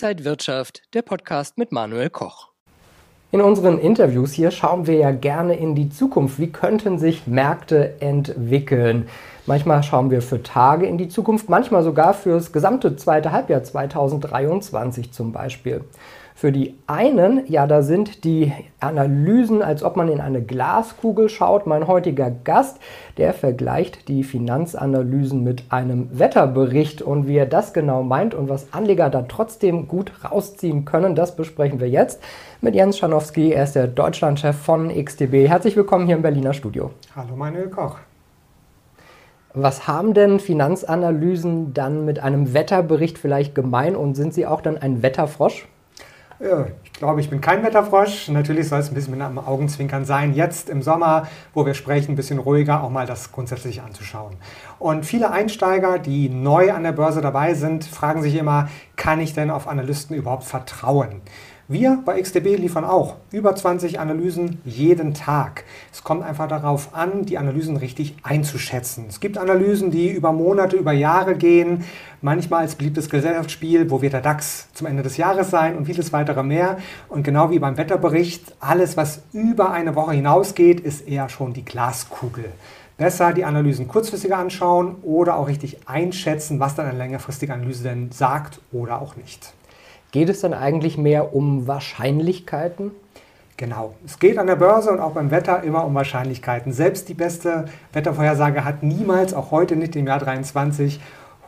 Inside Wirtschaft, der Podcast mit Manuel Koch. In unseren Interviews hier schauen wir ja gerne in die Zukunft. Wie könnten sich Märkte entwickeln? Manchmal schauen wir für Tage in die Zukunft, manchmal sogar fürs gesamte zweite Halbjahr 2023 zum Beispiel. Für die einen, ja, da sind die Analysen, als ob man in eine Glaskugel schaut. Mein heutiger Gast, der vergleicht die Finanzanalysen mit einem Wetterbericht und wie er das genau meint und was Anleger da trotzdem gut rausziehen können, das besprechen wir jetzt mit Jens Schanowski. Er ist der Deutschlandchef von XTB. Herzlich willkommen hier im Berliner Studio. Hallo, Manuel Koch. Was haben denn Finanzanalysen dann mit einem Wetterbericht vielleicht gemein und sind sie auch dann ein Wetterfrosch? Ich glaube, ich bin kein Wetterfrosch. Natürlich soll es ein bisschen mit einem Augenzwinkern sein, jetzt im Sommer, wo wir sprechen, ein bisschen ruhiger, auch mal das grundsätzlich anzuschauen. Und viele Einsteiger, die neu an der Börse dabei sind, fragen sich immer, kann ich denn auf Analysten überhaupt vertrauen? Wir bei XTB liefern auch über 20 Analysen jeden Tag. Es kommt einfach darauf an, die Analysen richtig einzuschätzen. Es gibt Analysen, die über Monate, über Jahre gehen, manchmal als beliebtes Gesellschaftsspiel, wo wird der DAX zum Ende des Jahres sein und vieles weitere mehr. Und genau wie beim Wetterbericht, alles, was über eine Woche hinausgeht, ist eher schon die Glaskugel. Besser die Analysen kurzfristiger anschauen oder auch richtig einschätzen, was dann eine längerfristige Analyse denn sagt oder auch nicht. Geht es dann eigentlich mehr um Wahrscheinlichkeiten? Genau. Es geht an der Börse und auch beim Wetter immer um Wahrscheinlichkeiten. Selbst die beste Wettervorhersage hat niemals, auch heute nicht im Jahr 23,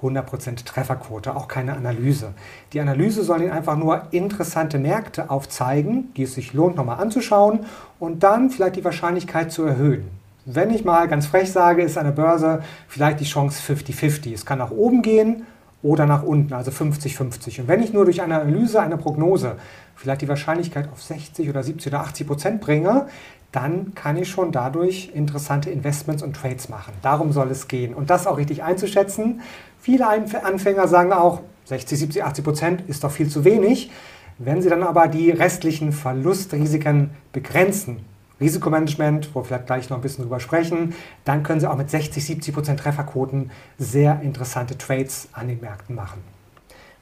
100% Trefferquote, auch keine Analyse. Die Analyse soll Ihnen einfach nur interessante Märkte aufzeigen, die es sich lohnt, nochmal anzuschauen und dann vielleicht die Wahrscheinlichkeit zu erhöhen. Wenn ich mal ganz frech sage, ist an der Börse vielleicht die Chance 50-50. Es kann nach oben gehen oder nach unten, also 50-50. Und wenn ich nur durch eine Analyse, eine Prognose vielleicht die Wahrscheinlichkeit auf 60 oder 70 oder 80 Prozent bringe, dann kann ich schon dadurch interessante Investments und Trades machen. Darum soll es gehen. Und das auch richtig einzuschätzen. Viele Anfänger sagen auch, 60, 70, 80 Prozent ist doch viel zu wenig. Wenn sie dann aber die restlichen Verlustrisiken begrenzen, Risikomanagement, wo wir vielleicht gleich noch ein bisschen drüber sprechen, dann können Sie auch mit 60, 70 Prozent Trefferquoten sehr interessante Trades an den Märkten machen.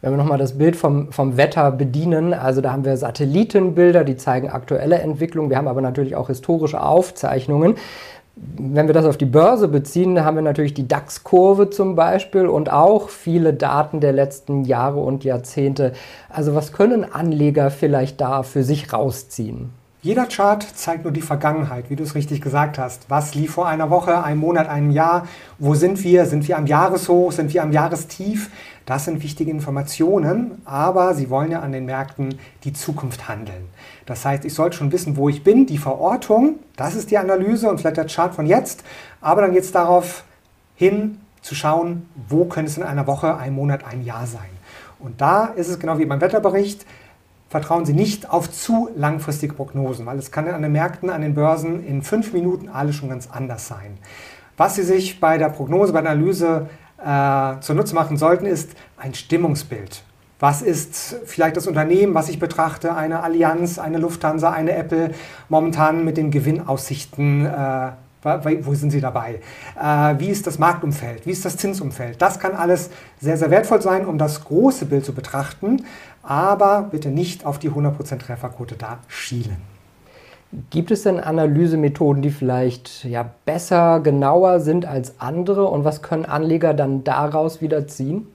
Wenn wir nochmal das Bild vom, vom Wetter bedienen, also da haben wir Satellitenbilder, die zeigen aktuelle Entwicklung. Wir haben aber natürlich auch historische Aufzeichnungen. Wenn wir das auf die Börse beziehen, haben wir natürlich die DAX-Kurve zum Beispiel und auch viele Daten der letzten Jahre und Jahrzehnte. Also was können Anleger vielleicht da für sich rausziehen? Jeder Chart zeigt nur die Vergangenheit, wie du es richtig gesagt hast. Was lief vor einer Woche, einem Monat, einem Jahr? Wo sind wir? Sind wir am Jahreshoch? Sind wir am Jahrestief? Das sind wichtige Informationen, aber sie wollen ja an den Märkten die Zukunft handeln. Das heißt, ich sollte schon wissen, wo ich bin, die Verortung, das ist die Analyse und vielleicht der Chart von jetzt, aber dann geht es darauf hin zu schauen, wo könnte es in einer Woche, einem Monat, ein Jahr sein. Und da ist es genau wie beim Wetterbericht, vertrauen Sie nicht auf zu langfristige Prognosen, weil es kann an den Märkten, an den Börsen in fünf Minuten alles schon ganz anders sein. Was Sie sich bei der Prognose, bei der Analyse äh, zunutze machen sollten, ist ein Stimmungsbild. Was ist vielleicht das Unternehmen, was ich betrachte, eine Allianz, eine Lufthansa, eine Apple, momentan mit den Gewinnaussichten äh, wo sind Sie dabei? Äh, wie ist das Marktumfeld? Wie ist das Zinsumfeld? Das kann alles sehr, sehr wertvoll sein, um das große Bild zu betrachten, aber bitte nicht auf die 100% Trefferquote da schielen. Gibt es denn Analysemethoden, die vielleicht ja, besser, genauer sind als andere und was können Anleger dann daraus wieder ziehen?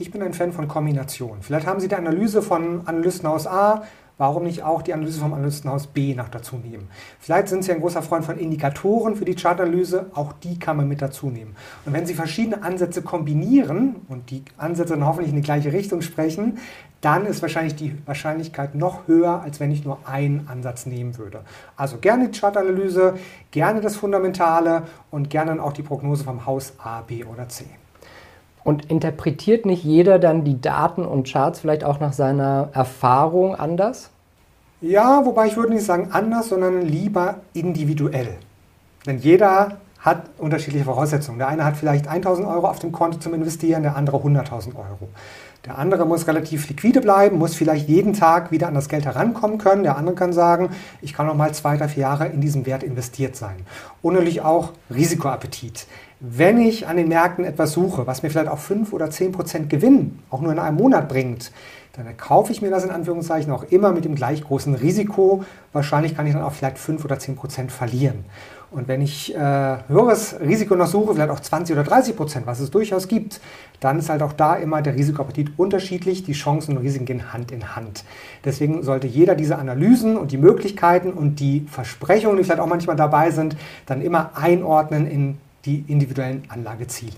Ich bin ein Fan von Kombination. Vielleicht haben Sie die Analyse von Analystenhaus A, warum nicht auch die Analyse vom Analystenhaus B noch dazu nehmen? Vielleicht sind Sie ein großer Freund von Indikatoren für die Chartanalyse, auch die kann man mit dazu nehmen. Und wenn Sie verschiedene Ansätze kombinieren und die Ansätze dann hoffentlich in die gleiche Richtung sprechen, dann ist wahrscheinlich die Wahrscheinlichkeit noch höher, als wenn ich nur einen Ansatz nehmen würde. Also gerne die Chartanalyse, gerne das Fundamentale und gerne auch die Prognose vom Haus A, B oder C. Und interpretiert nicht jeder dann die Daten und Charts vielleicht auch nach seiner Erfahrung anders? Ja, wobei ich würde nicht sagen anders, sondern lieber individuell. Denn jeder hat unterschiedliche Voraussetzungen. Der eine hat vielleicht 1000 Euro auf dem Konto zum Investieren, der andere 100.000 Euro. Der andere muss relativ liquide bleiben, muss vielleicht jeden Tag wieder an das Geld herankommen können. Der andere kann sagen, ich kann noch mal zwei, drei, vier Jahre in diesen Wert investiert sein. Und natürlich auch Risikoappetit. Wenn ich an den Märkten etwas suche, was mir vielleicht auch 5 oder 10 Prozent Gewinn auch nur in einem Monat bringt, dann kaufe ich mir das in Anführungszeichen auch immer mit dem gleich großen Risiko. Wahrscheinlich kann ich dann auch vielleicht 5 oder 10 Prozent verlieren. Und wenn ich äh, höheres Risiko noch suche, vielleicht auch 20 oder 30 Prozent, was es durchaus gibt, dann ist halt auch da immer der Risikoappetit unterschiedlich. Die Chancen und Risiken gehen Hand in Hand. Deswegen sollte jeder diese Analysen und die Möglichkeiten und die Versprechungen, die vielleicht auch manchmal dabei sind, dann immer einordnen in die individuellen Anlageziele.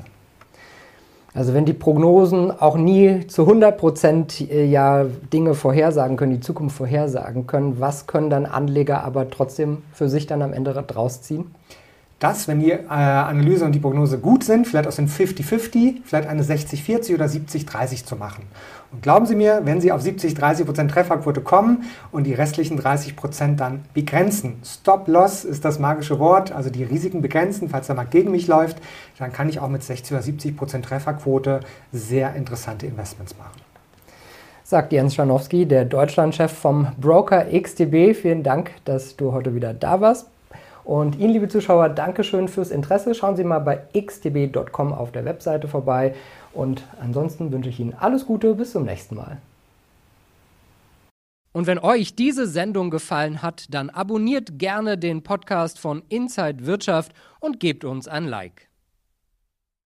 Also wenn die Prognosen auch nie zu 100 Prozent äh, ja Dinge vorhersagen können, die Zukunft vorhersagen können, was können dann Anleger aber trotzdem für sich dann am Ende draus ziehen? dass, wenn die äh, Analyse und die Prognose gut sind, vielleicht aus dem 50-50, vielleicht eine 60-40 oder 70-30 zu machen. Und glauben Sie mir, wenn Sie auf 70-30% Trefferquote kommen und die restlichen 30% dann begrenzen, Stop-Loss ist das magische Wort, also die Risiken begrenzen, falls der Markt gegen mich läuft, dann kann ich auch mit 60 oder 70% Trefferquote sehr interessante Investments machen. Sagt Jens Schanowski, der Deutschlandchef vom Broker XTB. Vielen Dank, dass du heute wieder da warst. Und Ihnen, liebe Zuschauer, Dankeschön fürs Interesse. Schauen Sie mal bei xtb.com auf der Webseite vorbei. Und ansonsten wünsche ich Ihnen alles Gute. Bis zum nächsten Mal. Und wenn euch diese Sendung gefallen hat, dann abonniert gerne den Podcast von Inside Wirtschaft und gebt uns ein Like.